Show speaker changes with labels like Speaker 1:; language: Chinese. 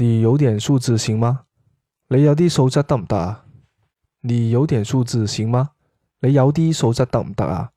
Speaker 1: 你有点素质行吗？你有啲素质得唔得啊？你有点素质行吗？你有啲素质得唔得啊？